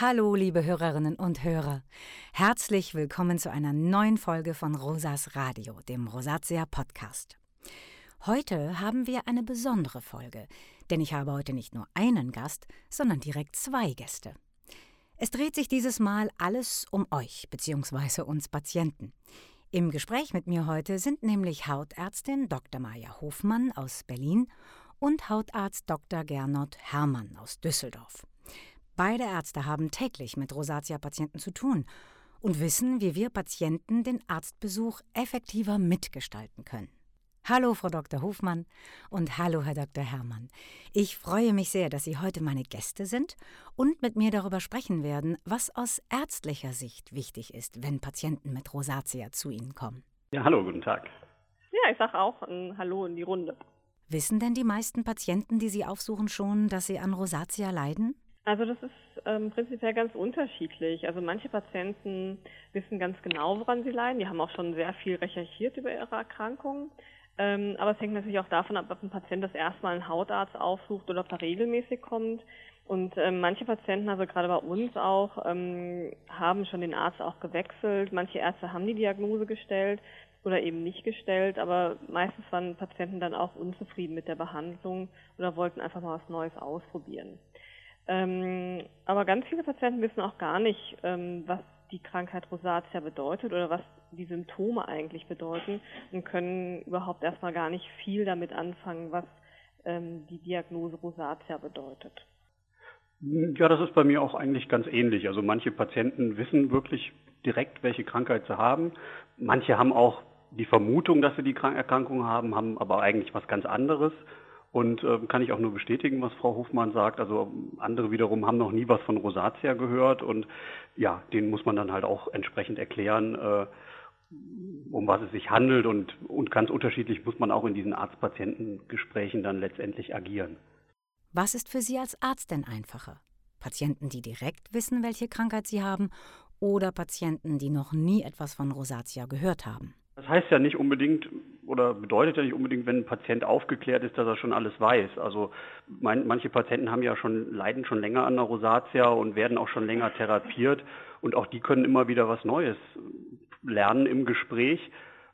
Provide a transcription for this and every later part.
Hallo, liebe Hörerinnen und Hörer. Herzlich willkommen zu einer neuen Folge von Rosas Radio, dem Rosatia Podcast. Heute haben wir eine besondere Folge, denn ich habe heute nicht nur einen Gast, sondern direkt zwei Gäste. Es dreht sich dieses Mal alles um euch bzw. uns Patienten. Im Gespräch mit mir heute sind nämlich Hautärztin Dr. Maja Hofmann aus Berlin und Hautarzt Dr. Gernot Hermann aus Düsseldorf. Beide Ärzte haben täglich mit Rosatia-Patienten zu tun und wissen, wie wir Patienten den Arztbesuch effektiver mitgestalten können. Hallo, Frau Dr. Hofmann und hallo, Herr Dr. Herrmann. Ich freue mich sehr, dass Sie heute meine Gäste sind und mit mir darüber sprechen werden, was aus ärztlicher Sicht wichtig ist, wenn Patienten mit Rosatia zu Ihnen kommen. Ja, hallo, guten Tag. Ja, ich sage auch ein Hallo in die Runde. Wissen denn die meisten Patienten, die Sie aufsuchen, schon, dass sie an Rosatia leiden? Also das ist ähm, prinzipiell ganz unterschiedlich. Also manche Patienten wissen ganz genau, woran sie leiden. Die haben auch schon sehr viel recherchiert über ihre Erkrankung. Ähm, aber es hängt natürlich auch davon ab, ob ein Patient das erstmal einen Hautarzt aufsucht oder ob er regelmäßig kommt. Und ähm, manche Patienten, also gerade bei uns auch, ähm, haben schon den Arzt auch gewechselt. Manche Ärzte haben die Diagnose gestellt oder eben nicht gestellt, aber meistens waren Patienten dann auch unzufrieden mit der Behandlung oder wollten einfach mal was Neues ausprobieren. Ähm, aber ganz viele Patienten wissen auch gar nicht, ähm, was die Krankheit Rosatia bedeutet oder was die Symptome eigentlich bedeuten und können überhaupt erstmal gar nicht viel damit anfangen, was ähm, die Diagnose Rosatia bedeutet. Ja, das ist bei mir auch eigentlich ganz ähnlich. Also manche Patienten wissen wirklich direkt, welche Krankheit sie haben. Manche haben auch die Vermutung, dass sie die Erkrankung haben, haben aber eigentlich was ganz anderes. Und äh, kann ich auch nur bestätigen, was Frau Hofmann sagt. Also andere wiederum haben noch nie was von Rosatia gehört und ja, denen muss man dann halt auch entsprechend erklären, äh, um was es sich handelt und, und ganz unterschiedlich muss man auch in diesen Arzt-Patienten-Gesprächen dann letztendlich agieren. Was ist für Sie als Arzt denn einfacher? Patienten, die direkt wissen, welche Krankheit sie haben, oder Patienten, die noch nie etwas von Rosatia gehört haben? Das heißt ja nicht unbedingt oder bedeutet ja nicht unbedingt, wenn ein Patient aufgeklärt ist, dass er schon alles weiß. Also mein, manche Patienten haben ja schon, leiden schon länger an der Rosatia und werden auch schon länger therapiert und auch die können immer wieder was Neues lernen im Gespräch.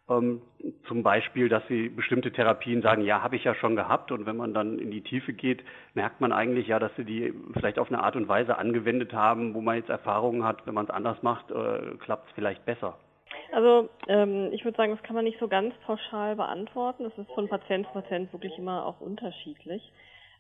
Ähm, zum Beispiel, dass sie bestimmte Therapien sagen, ja, habe ich ja schon gehabt und wenn man dann in die Tiefe geht, merkt man eigentlich ja, dass sie die vielleicht auf eine Art und Weise angewendet haben, wo man jetzt Erfahrungen hat, wenn man es anders macht, äh, klappt es vielleicht besser. Also ähm, ich würde sagen, das kann man nicht so ganz pauschal beantworten. Es ist von Patient zu Patient wirklich immer auch unterschiedlich.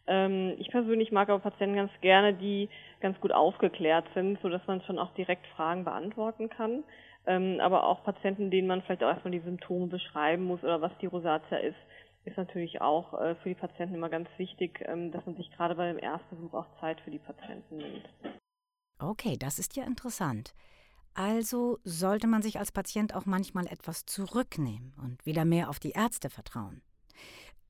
Ähm, ich persönlich mag aber Patienten ganz gerne, die ganz gut aufgeklärt sind, so dass man schon auch direkt Fragen beantworten kann. Ähm, aber auch Patienten, denen man vielleicht auch erstmal die Symptome beschreiben muss oder was die Rosatia ist, ist natürlich auch äh, für die Patienten immer ganz wichtig, ähm, dass man sich gerade beim Erstbesuch auch Zeit für die Patienten nimmt. Okay, das ist ja interessant. Also sollte man sich als Patient auch manchmal etwas zurücknehmen und wieder mehr auf die Ärzte vertrauen.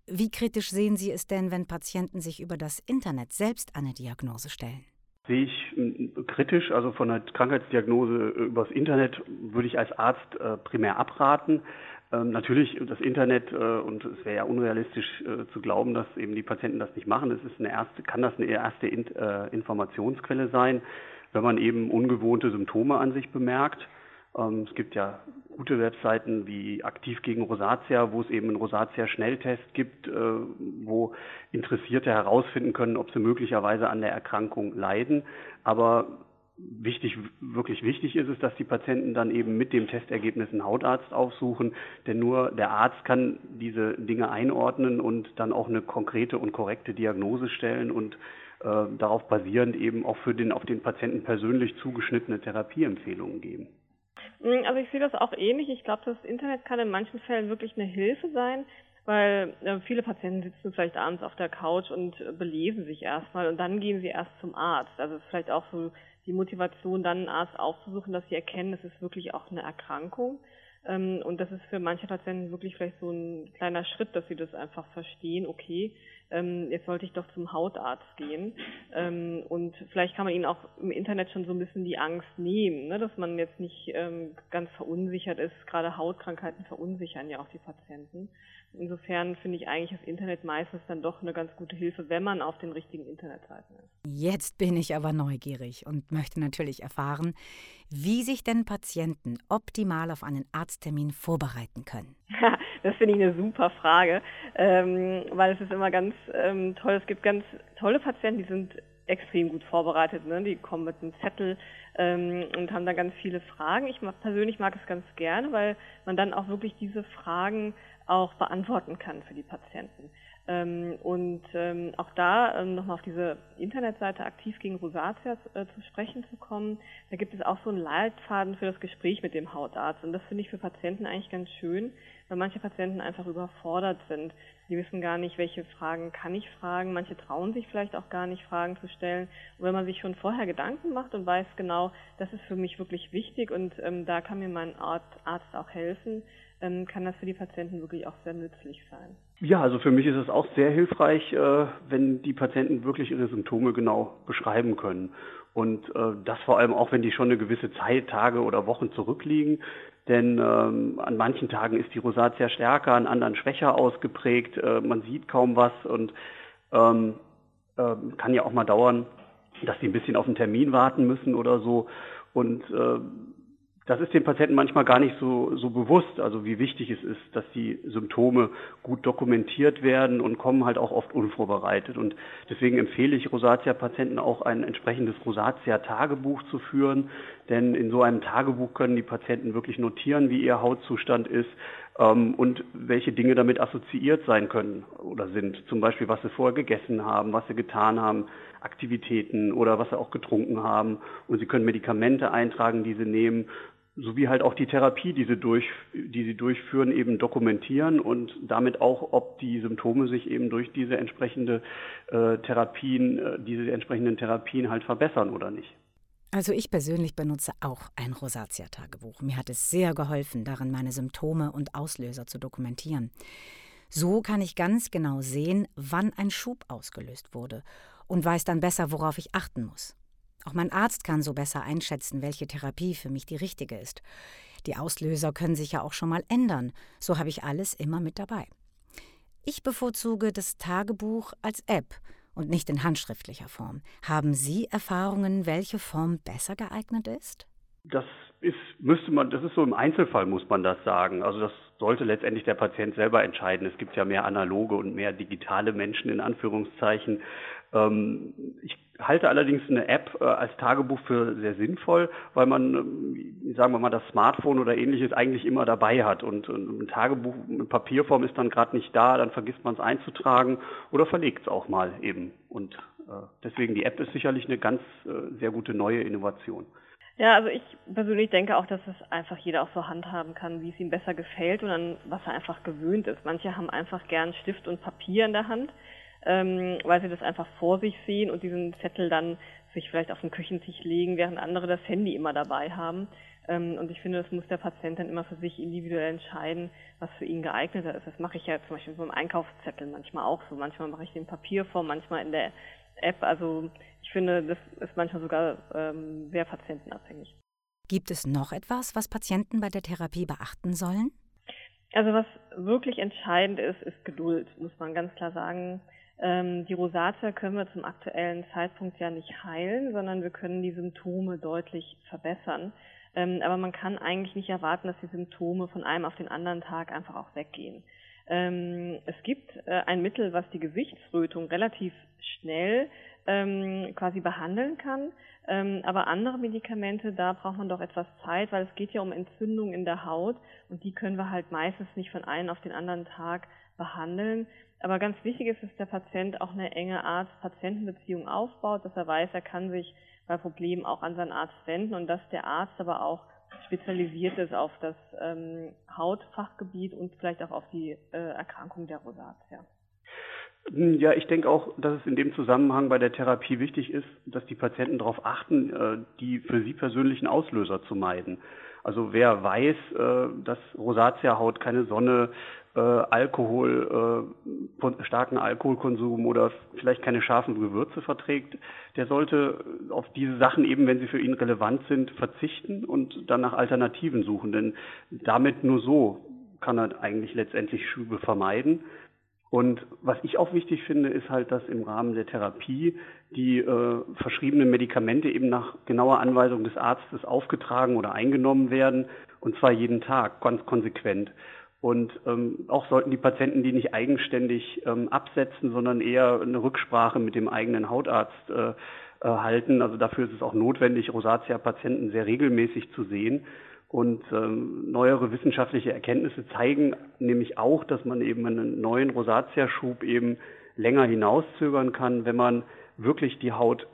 Wie kritisch sehen Sie es denn, wenn Patienten sich über das Internet selbst eine Diagnose stellen? Sehe ich hm, kritisch, also von der Krankheitsdiagnose äh, übers Internet würde ich als Arzt äh, primär abraten. Ähm, natürlich das Internet äh, und es wäre ja unrealistisch äh, zu glauben, dass eben die Patienten das nicht machen. Es ist eine erste, kann das eine erste in, äh, Informationsquelle sein wenn man eben ungewohnte Symptome an sich bemerkt. Ähm, es gibt ja gute Webseiten wie Aktiv gegen Rosatia, wo es eben einen Rosatia-Schnelltest gibt, äh, wo Interessierte herausfinden können, ob sie möglicherweise an der Erkrankung leiden. Aber wichtig, wirklich wichtig ist es, dass die Patienten dann eben mit dem Testergebnis einen Hautarzt aufsuchen, denn nur der Arzt kann diese Dinge einordnen und dann auch eine konkrete und korrekte Diagnose stellen und darauf basierend eben auch für den auf den Patienten persönlich zugeschnittene Therapieempfehlungen geben. Mm, also ich sehe das auch ähnlich. Ich glaube, das Internet kann in manchen Fällen wirklich eine Hilfe sein, weil äh, viele Patienten sitzen vielleicht abends auf der Couch und äh, belesen sich erstmal und dann gehen sie erst zum Arzt. Also vielleicht auch so die Motivation, dann einen Arzt aufzusuchen, dass sie erkennen, das ist wirklich auch eine Erkrankung. Ähm, und das ist für manche Patienten wirklich vielleicht so ein kleiner Schritt, dass sie das einfach verstehen, okay, ähm, jetzt sollte ich doch zum Hautarzt gehen. Ähm, und vielleicht kann man ihnen auch im Internet schon so ein bisschen die Angst nehmen, ne? dass man jetzt nicht ähm, ganz verunsichert ist. Gerade Hautkrankheiten verunsichern ja auch die Patienten. Insofern finde ich eigentlich das Internet meistens dann doch eine ganz gute Hilfe, wenn man auf den richtigen Internetseiten ist. Jetzt bin ich aber neugierig und möchte natürlich erfahren, wie sich denn Patienten optimal auf einen Arzttermin vorbereiten können. das finde ich eine super Frage, ähm, weil es ist immer ganz ähm, toll. Es gibt ganz tolle Patienten, die sind extrem gut vorbereitet. Ne? Die kommen mit einem Zettel ähm, und haben da ganz viele Fragen. Ich persönlich mag es ganz gerne, weil man dann auch wirklich diese Fragen auch beantworten kann für die Patienten. Ähm, und ähm, auch da ähm, nochmal auf diese Internetseite aktiv gegen Rosatia äh, zu sprechen zu kommen, da gibt es auch so einen Leitfaden für das Gespräch mit dem Hautarzt. Und das finde ich für Patienten eigentlich ganz schön, weil manche Patienten einfach überfordert sind. Die wissen gar nicht, welche Fragen kann ich fragen. Manche trauen sich vielleicht auch gar nicht, Fragen zu stellen. Und wenn man sich schon vorher Gedanken macht und weiß genau, das ist für mich wirklich wichtig und ähm, da kann mir mein Arzt auch helfen, kann das für die Patienten wirklich auch sehr nützlich sein. Ja, also für mich ist es auch sehr hilfreich, äh, wenn die Patienten wirklich ihre Symptome genau beschreiben können. Und äh, das vor allem auch, wenn die schon eine gewisse Zeit, Tage oder Wochen zurückliegen. Denn ähm, an manchen Tagen ist die Rosatia stärker, an anderen schwächer ausgeprägt. Äh, man sieht kaum was und ähm, äh, kann ja auch mal dauern, dass sie ein bisschen auf einen Termin warten müssen oder so. Und äh, das ist den Patienten manchmal gar nicht so, so bewusst, also wie wichtig es ist, dass die Symptome gut dokumentiert werden und kommen halt auch oft unvorbereitet. Und deswegen empfehle ich Rosatia-Patienten auch ein entsprechendes Rosatia-Tagebuch zu führen, denn in so einem Tagebuch können die Patienten wirklich notieren, wie ihr Hautzustand ist ähm, und welche Dinge damit assoziiert sein können oder sind. Zum Beispiel, was sie vorher gegessen haben, was sie getan haben, Aktivitäten oder was sie auch getrunken haben. Und sie können Medikamente eintragen, die sie nehmen sowie halt auch die Therapie, die sie, durch, die sie durchführen, eben dokumentieren und damit auch, ob die Symptome sich eben durch diese entsprechende äh, Therapien, äh, diese entsprechenden Therapien halt verbessern oder nicht. Also ich persönlich benutze auch ein Rosatia-Tagebuch. Mir hat es sehr geholfen, darin meine Symptome und Auslöser zu dokumentieren. So kann ich ganz genau sehen, wann ein Schub ausgelöst wurde und weiß dann besser, worauf ich achten muss. Auch mein Arzt kann so besser einschätzen, welche Therapie für mich die richtige ist. Die Auslöser können sich ja auch schon mal ändern. So habe ich alles immer mit dabei. Ich bevorzuge das Tagebuch als App und nicht in handschriftlicher Form. Haben Sie Erfahrungen, welche Form besser geeignet ist? Das ist, müsste man, das ist so im Einzelfall muss man das sagen. Also das sollte letztendlich der Patient selber entscheiden. Es gibt ja mehr analoge und mehr digitale Menschen in Anführungszeichen. Ähm, ich halte allerdings eine App äh, als Tagebuch für sehr sinnvoll, weil man, ähm, sagen wir mal, das Smartphone oder ähnliches eigentlich immer dabei hat. Und, ein Tagebuch in Papierform ist dann gerade nicht da, dann vergisst man es einzutragen oder verlegt es auch mal eben. Und äh, deswegen die App ist sicherlich eine ganz äh, sehr gute neue Innovation. Ja, also ich persönlich denke auch, dass es einfach jeder auch so handhaben kann, wie es ihm besser gefällt und an was er einfach gewöhnt ist. Manche haben einfach gern Stift und Papier in der Hand ähm, weil sie das einfach vor sich sehen und diesen Zettel dann sich vielleicht auf den Küchentisch legen, während andere das Handy immer dabei haben. Ähm, und ich finde, das muss der Patient dann immer für sich individuell entscheiden, was für ihn geeigneter ist. Das mache ich ja zum Beispiel beim Einkaufszettel manchmal auch so. Manchmal mache ich den Papierform, manchmal in der App. Also ich finde, das ist manchmal sogar ähm, sehr patientenabhängig. Gibt es noch etwas, was Patienten bei der Therapie beachten sollen? Also was wirklich entscheidend ist, ist Geduld, muss man ganz klar sagen. Ähm, die Rosatia können wir zum aktuellen Zeitpunkt ja nicht heilen, sondern wir können die Symptome deutlich verbessern. Ähm, aber man kann eigentlich nicht erwarten, dass die Symptome von einem auf den anderen Tag einfach auch weggehen. Ähm, es gibt äh, ein Mittel, was die Gewichtsrötung relativ schnell quasi behandeln kann. aber andere Medikamente, da braucht man doch etwas Zeit, weil es geht ja um Entzündungen in der Haut und die können wir halt meistens nicht von einem auf den anderen Tag behandeln. Aber ganz wichtig ist, dass der Patient auch eine enge Arzt-Patienten-Beziehung aufbaut, dass er weiß, er kann sich bei Problemen auch an seinen Arzt wenden und dass der Arzt aber auch spezialisiert ist auf das ähm, Hautfachgebiet und vielleicht auch auf die äh, Erkrankung der Rosatia. Hm, ja, ich denke auch, dass es in dem Zusammenhang bei der Therapie wichtig ist, dass die Patienten darauf achten, äh, die für sie persönlichen Auslöser zu meiden. Also wer weiß, äh, dass Rosatia-Haut keine Sonne, äh, Alkohol, starken Alkoholkonsum oder vielleicht keine scharfen Gewürze verträgt, der sollte auf diese Sachen eben, wenn sie für ihn relevant sind, verzichten und dann nach Alternativen suchen. Denn damit nur so kann er eigentlich letztendlich Schübe vermeiden. Und was ich auch wichtig finde, ist halt, dass im Rahmen der Therapie die äh, verschriebenen Medikamente eben nach genauer Anweisung des Arztes aufgetragen oder eingenommen werden, und zwar jeden Tag, ganz konsequent. Und ähm, auch sollten die Patienten die nicht eigenständig ähm, absetzen, sondern eher eine Rücksprache mit dem eigenen Hautarzt äh, äh, halten. Also dafür ist es auch notwendig, Rosatia-Patienten sehr regelmäßig zu sehen. Und ähm, neuere wissenschaftliche Erkenntnisse zeigen nämlich auch, dass man eben einen neuen Rosatia-Schub eben länger hinauszögern kann, wenn man wirklich die Haut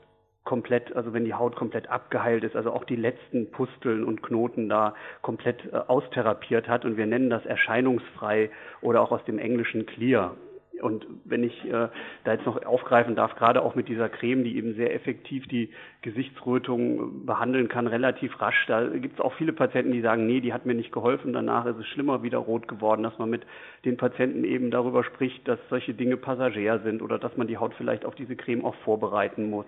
komplett, also wenn die Haut komplett abgeheilt ist, also auch die letzten Pusteln und Knoten da komplett äh, austherapiert hat. Und wir nennen das erscheinungsfrei oder auch aus dem englischen Clear. Und wenn ich äh, da jetzt noch aufgreifen darf, gerade auch mit dieser Creme, die eben sehr effektiv die Gesichtsrötung behandeln kann, relativ rasch, da gibt es auch viele Patienten, die sagen, nee, die hat mir nicht geholfen, danach ist es schlimmer wieder rot geworden, dass man mit den Patienten eben darüber spricht, dass solche Dinge passagier sind oder dass man die Haut vielleicht auf diese Creme auch vorbereiten muss.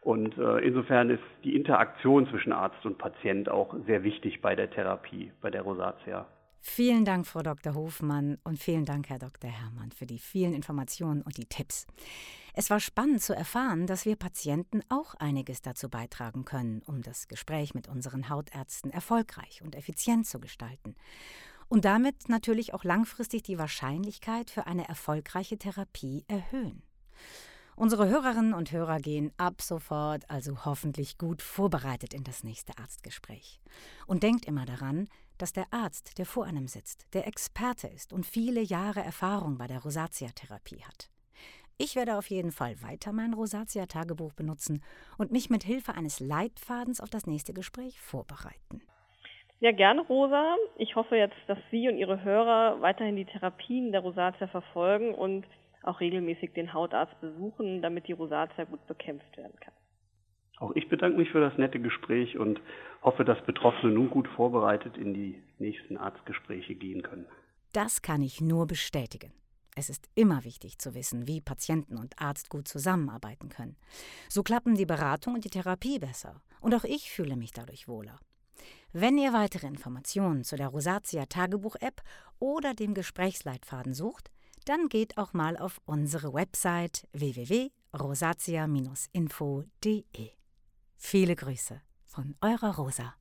Und äh, insofern ist die Interaktion zwischen Arzt und Patient auch sehr wichtig bei der Therapie, bei der Rosatia. Vielen Dank, Frau Dr. Hofmann, und vielen Dank, Herr Dr. Herrmann, für die vielen Informationen und die Tipps. Es war spannend zu erfahren, dass wir Patienten auch einiges dazu beitragen können, um das Gespräch mit unseren Hautärzten erfolgreich und effizient zu gestalten. Und damit natürlich auch langfristig die Wahrscheinlichkeit für eine erfolgreiche Therapie erhöhen. Unsere Hörerinnen und Hörer gehen ab sofort also hoffentlich gut vorbereitet in das nächste Arztgespräch. Und denkt immer daran, dass der Arzt, der vor einem sitzt, der Experte ist und viele Jahre Erfahrung bei der Rosatia-Therapie hat. Ich werde auf jeden Fall weiter mein Rosatia-Tagebuch benutzen und mich mit Hilfe eines Leitfadens auf das nächste Gespräch vorbereiten. Ja, gerne, Rosa. Ich hoffe jetzt, dass Sie und Ihre Hörer weiterhin die Therapien der Rosatia verfolgen und auch regelmäßig den Hautarzt besuchen, damit die Rosatia gut bekämpft werden kann. Auch ich bedanke mich für das nette Gespräch und hoffe, dass Betroffene nun gut vorbereitet in die nächsten Arztgespräche gehen können. Das kann ich nur bestätigen. Es ist immer wichtig zu wissen, wie Patienten und Arzt gut zusammenarbeiten können. So klappen die Beratung und die Therapie besser. Und auch ich fühle mich dadurch wohler. Wenn ihr weitere Informationen zu der Rosatia Tagebuch-App oder dem Gesprächsleitfaden sucht, dann geht auch mal auf unsere Website www.rosatia-info.de. Viele Grüße von eurer Rosa.